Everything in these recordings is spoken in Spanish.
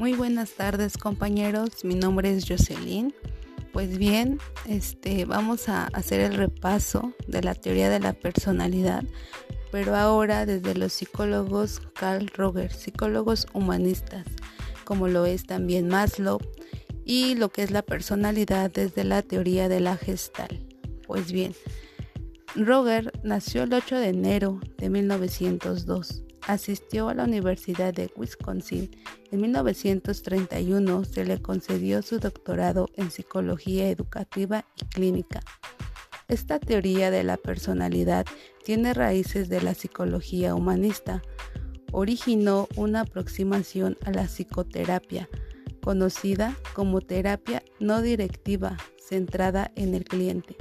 Muy buenas tardes compañeros, mi nombre es Jocelyn. Pues bien, este, vamos a hacer el repaso de la teoría de la personalidad, pero ahora desde los psicólogos Carl Roger, psicólogos humanistas, como lo es también Maslow, y lo que es la personalidad desde la teoría de la gestal. Pues bien, Roger nació el 8 de enero de 1902 asistió a la Universidad de Wisconsin. En 1931 se le concedió su doctorado en psicología educativa y clínica. Esta teoría de la personalidad tiene raíces de la psicología humanista. Originó una aproximación a la psicoterapia, conocida como terapia no directiva, centrada en el cliente.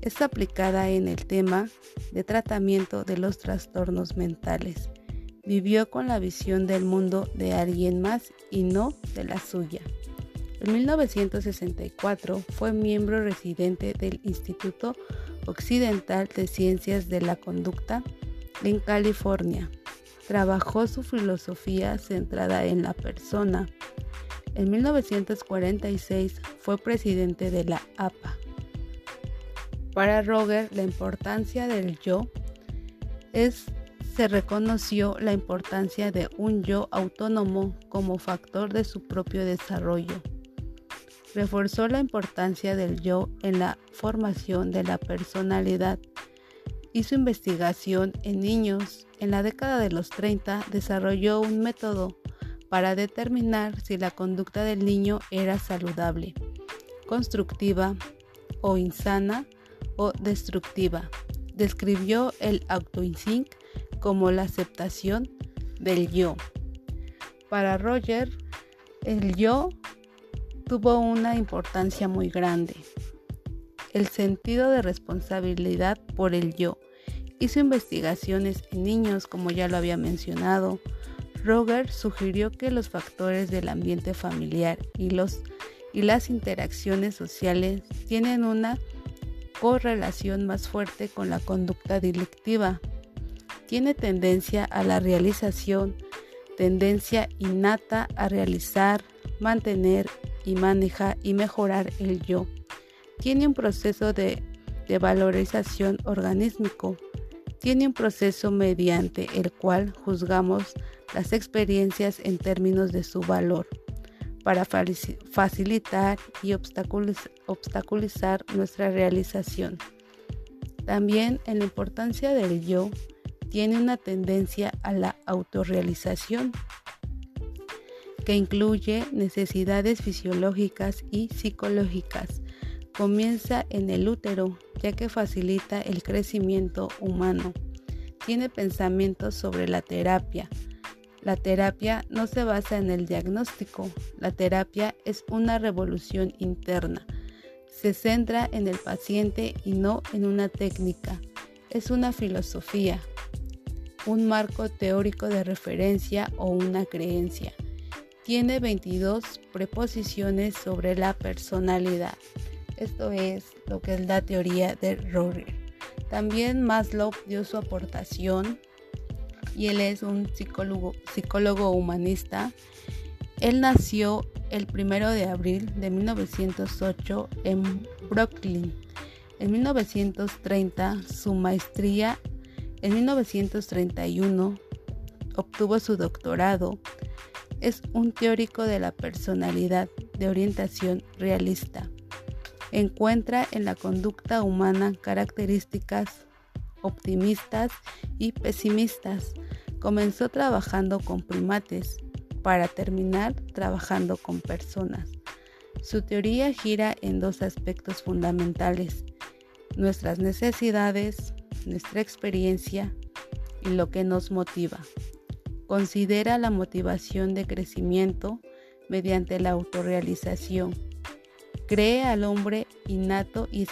Es aplicada en el tema de tratamiento de los trastornos mentales vivió con la visión del mundo de alguien más y no de la suya. En 1964 fue miembro residente del Instituto Occidental de Ciencias de la Conducta en California. Trabajó su filosofía centrada en la persona. En 1946 fue presidente de la APA. Para Roger, la importancia del yo es se reconoció la importancia de un yo autónomo como factor de su propio desarrollo. Reforzó la importancia del yo en la formación de la personalidad. Hizo investigación en niños. En la década de los 30 desarrolló un método para determinar si la conducta del niño era saludable, constructiva o insana o destructiva. Describió el autoinstinct como la aceptación del yo. Para Roger, el yo tuvo una importancia muy grande. El sentido de responsabilidad por el yo. Hizo investigaciones en niños, como ya lo había mencionado. Roger sugirió que los factores del ambiente familiar y, y las interacciones sociales tienen una correlación más fuerte con la conducta delictiva tiene tendencia a la realización, tendencia innata a realizar, mantener y manejar y mejorar el yo. Tiene un proceso de, de valorización organísmico. Tiene un proceso mediante el cual juzgamos las experiencias en términos de su valor para facilitar y obstaculizar nuestra realización. También en la importancia del yo tiene una tendencia a la autorrealización que incluye necesidades fisiológicas y psicológicas. Comienza en el útero, ya que facilita el crecimiento humano. Tiene pensamientos sobre la terapia. La terapia no se basa en el diagnóstico. La terapia es una revolución interna. Se centra en el paciente y no en una técnica. Es una filosofía, un marco teórico de referencia o una creencia. Tiene 22 preposiciones sobre la personalidad. Esto es lo que es la teoría de Roger. También Maslow dio su aportación y él es un psicólogo, psicólogo humanista. Él nació el 1 de abril de 1908 en Brooklyn. En 1930 su maestría en 1931 obtuvo su doctorado. Es un teórico de la personalidad de orientación realista. Encuentra en la conducta humana características optimistas y pesimistas. Comenzó trabajando con primates para terminar trabajando con personas. Su teoría gira en dos aspectos fundamentales, nuestras necesidades nuestra experiencia y lo que nos motiva. Considera la motivación de crecimiento mediante la autorrealización. Cree al hombre innato y,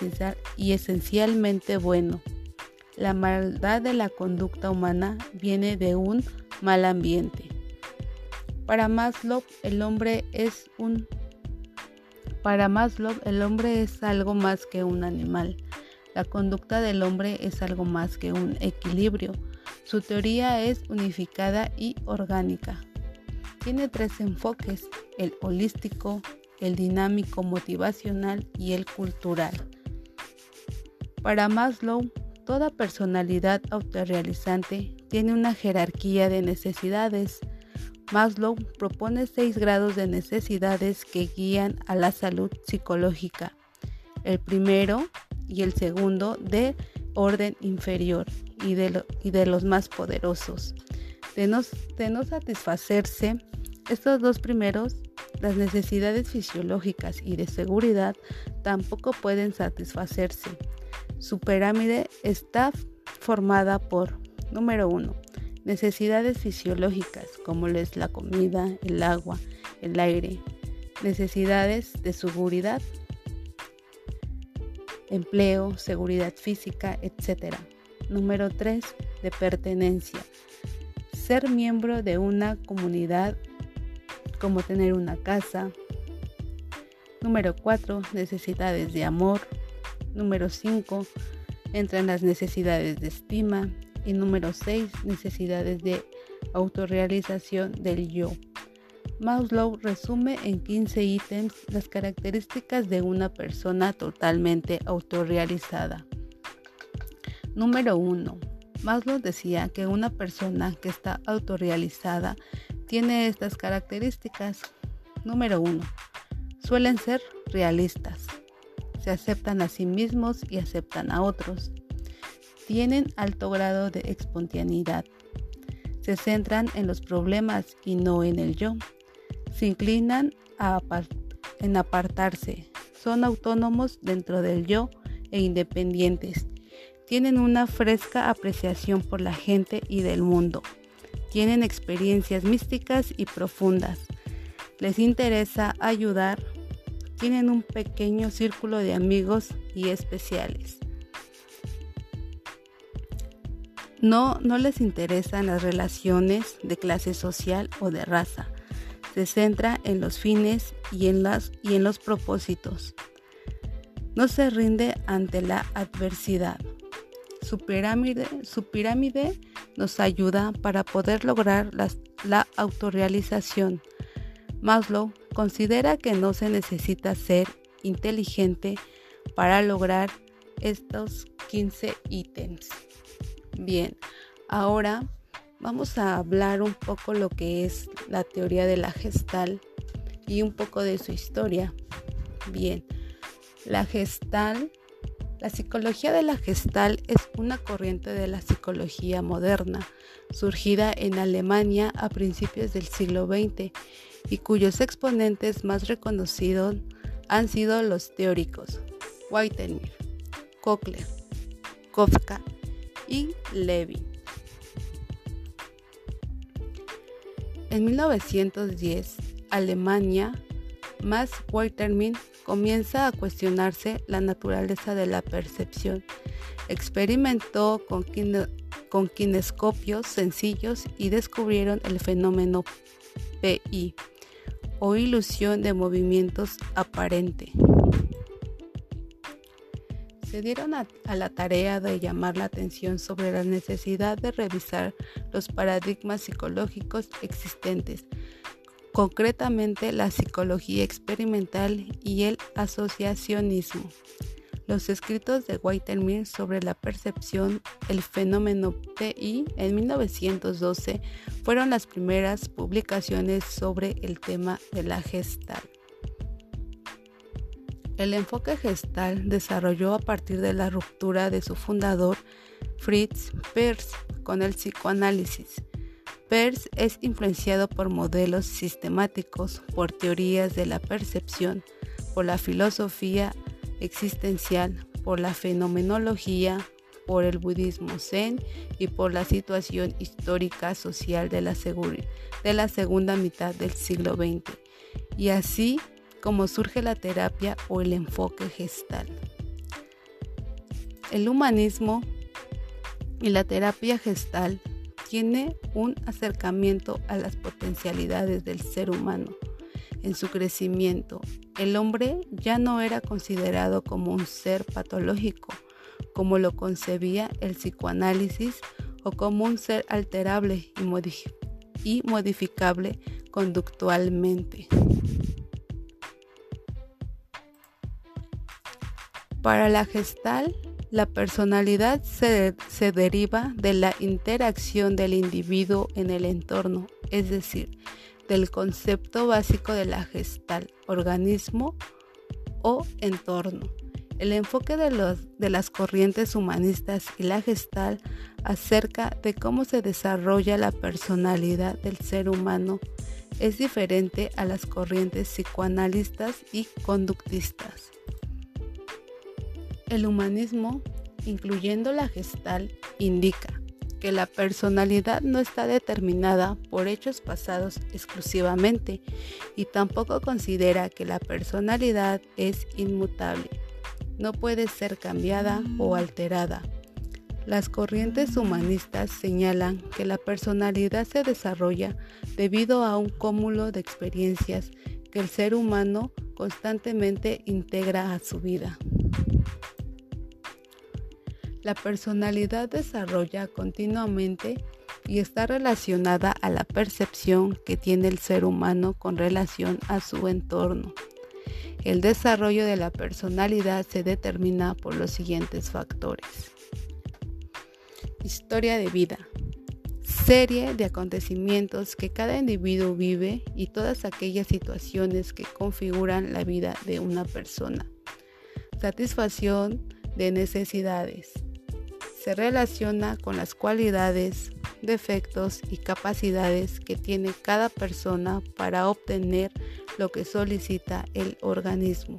esencialmente bueno. La maldad de la conducta humana viene de un mal ambiente. Para Maslow, el hombre es un para Maslow, el hombre es algo más que un animal. La conducta del hombre es algo más que un equilibrio. Su teoría es unificada y orgánica. tiene tres enfoques, el holístico, el dinámico motivacional y el cultural. Para Maslow, toda personalidad autorrealizante tiene una jerarquía de necesidades. Maslow propone seis grados de necesidades que guían a la salud psicológica. El primero y el segundo de orden inferior y de, los más poderosos. De no, de no satisfacerse estos dos primeros, las necesidades fisiológicas y de seguridad tampoco pueden satisfacerse. Su pirámide está formada por, número uno, necesidades fisiológicas como es la comida, el agua, el aire, necesidades de seguridad, empleo, seguridad física, etc. Número 3. De pertenencia. Ser miembro de una comunidad como tener una casa. Número 4. Necesidades de amor. Número 5. Entran las necesidades de estima. Y número 6. Necesidades de autorrealización del yo. Maslow resume en 15 ítems las características de una persona totalmente autorrealizada. Número 1. Maslow decía que una persona que está autorrealizada tiene estas características. Número 1. Suelen ser realistas. Se aceptan a sí mismos y aceptan a otros. Tienen alto grado de espontaneidad. Se centran en los problemas y no en el yo. Se inclinan en apartarse. Son autónomos dentro del yo e independientes. Tienen una fresca apreciación por la gente y del mundo. Tienen experiencias místicas y profundas. Les interesa ayudar. Tienen un pequeño círculo de amigos y especiales. No, no les interesan las relaciones de clase social o de raza se centra en los fines y en, y en los propósitos. No se rinde ante la adversidad. Su pirámide, su pirámide nos ayuda para poder lograr la autorrealización. Maslow considera que no se necesita ser inteligente para lograr estos 15 ítems. Bien, ahora vamos a hablar un poco lo que es la teoría de la gestal y un poco de su historia. Bien, la gestal, la psicología de la gestal es una corriente de la psicología moderna, surgida en Alemania a principios del siglo XX y cuyos exponentes más reconocidos han sido los teóricos Weitermir, Kochler, Kafka y Levin. En 1910, Alemania, Max Weitermin comienza a cuestionarse la naturaleza de la percepción. Experimentó con, con kinescopios sencillos y descubrieron el fenómeno PI o ilusión de movimientos aparente se dieron a, la tarea de llamar la atención sobre la necesidad de revisar los paradigmas psicológicos existentes, concretamente la psicología experimental y el asociacionismo. Los escritos de Whitemer sobre la percepción, el fenómeno PI en 1912 fueron las primeras publicaciones sobre el tema de la gestal. El enfoque gestal desarrolló a partir de la ruptura de su fundador Fritz Perls con el psicoanálisis. Perls es influenciado por modelos sistemáticos, por teorías de la percepción, por la filosofía existencial, por la fenomenología, por el budismo zen y por la situación histórica social de la, de la segunda mitad del siglo XX. Y así como surge la terapia o el enfoque gestal. El humanismo y la terapia gestal tiene un acercamiento a las potencialidades del ser humano en su crecimiento. El hombre ya no era considerado como un ser patológico, como lo concebía el psicoanálisis, o como un ser alterable y, y modificable conductualmente. Para la gestal, la personalidad se, se, deriva de la interacción del individuo en el entorno, es decir, del concepto básico de la gestal, organismo o entorno. El enfoque de, los, de las corrientes humanistas y la gestal acerca de cómo se desarrolla la personalidad del ser humano es diferente a las corrientes psicoanalistas y conductistas. El humanismo, incluyendo la gestal, indica que la personalidad no está determinada por hechos pasados exclusivamente y tampoco considera que la personalidad es inmutable. No puede ser cambiada o alterada. Las corrientes humanistas señalan que la personalidad se desarrolla debido a un cúmulo de experiencias que el ser humano constantemente integra a su vida. La personalidad desarrolla continuamente y está relacionada a la percepción que tiene el ser humano con relación a su entorno. El desarrollo de la personalidad se determina por los siguientes factores. Historia de vida. Serie de acontecimientos que cada individuo vive y todas aquellas situaciones que configuran la vida de una persona. Satisfacción de necesidades se relaciona con las cualidades, defectos y capacidades que tiene cada persona para obtener lo que solicita el organismo.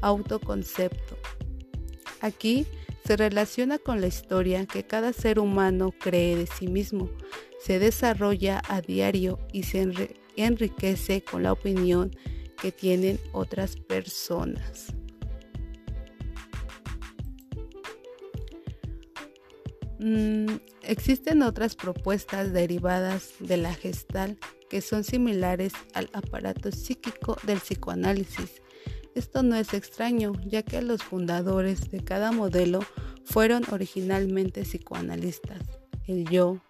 Autoconcepto. Aquí se relaciona con la historia que cada ser humano cree de sí mismo, se desarrolla a diario y se enriquece con la opinión que tienen otras personas. Mm, existen otras propuestas derivadas de la gestal que son similares al aparato psíquico del psicoanálisis. Esto no es extraño, ya que los fundadores de cada modelo fueron originalmente psicoanalistas. El yo,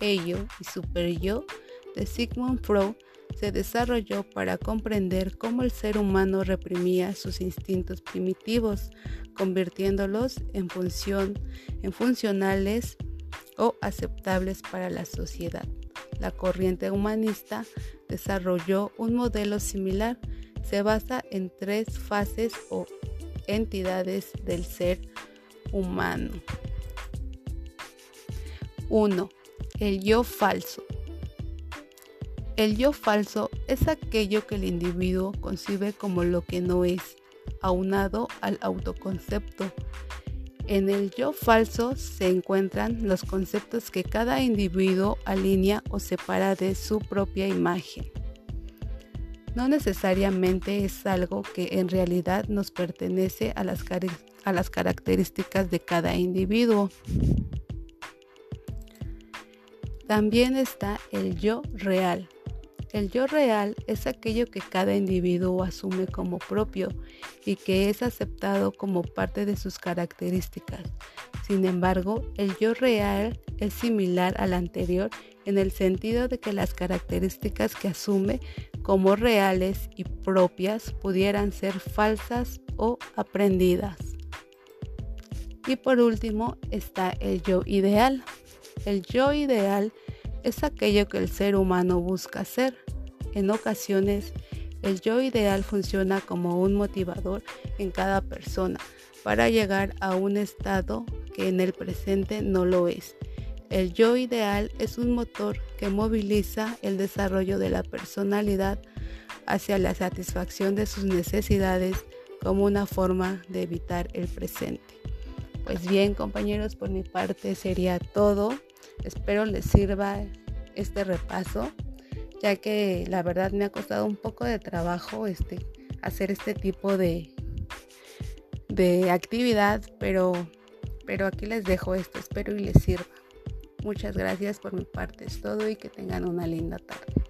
ello y superyo de Sigmund Freud se desarrolló para comprender cómo el ser humano reprimía sus instintos primitivos, convirtiéndolos en, función, en funcionales o aceptables para la sociedad. La corriente humanista desarrolló un modelo similar. Se basa en tres fases o entidades del ser humano. 1. El yo falso. El yo falso es aquello que el individuo concibe como lo que no es, aunado al autoconcepto. En el yo falso se encuentran los conceptos que cada individuo alinea o separa de su propia imagen. No necesariamente es algo que en realidad nos pertenece a las, características de cada individuo. También está el yo real, el yo real es aquello que cada individuo asume como propio y que es aceptado como parte de sus características. Sin embargo, el yo real es similar al anterior en el sentido de que las características que asume como reales y propias pudieran ser falsas o aprendidas. Y por último está el yo ideal. El yo ideal es aquello que el ser humano busca ser. En ocasiones, el yo ideal funciona como un motivador en cada persona para llegar a un estado que en el presente no lo es. El yo ideal es un motor que moviliza el desarrollo de la personalidad hacia la satisfacción de sus necesidades como una forma de evitar el presente. Pues bien compañeros, por mi parte sería todo. Espero les sirva este repaso, ya que la verdad me ha costado un poco de trabajo este, hacer este tipo de, de actividad, pero, pero aquí les dejo esto, espero y les sirva. Muchas gracias por mi parte, es todo y que tengan una linda tarde.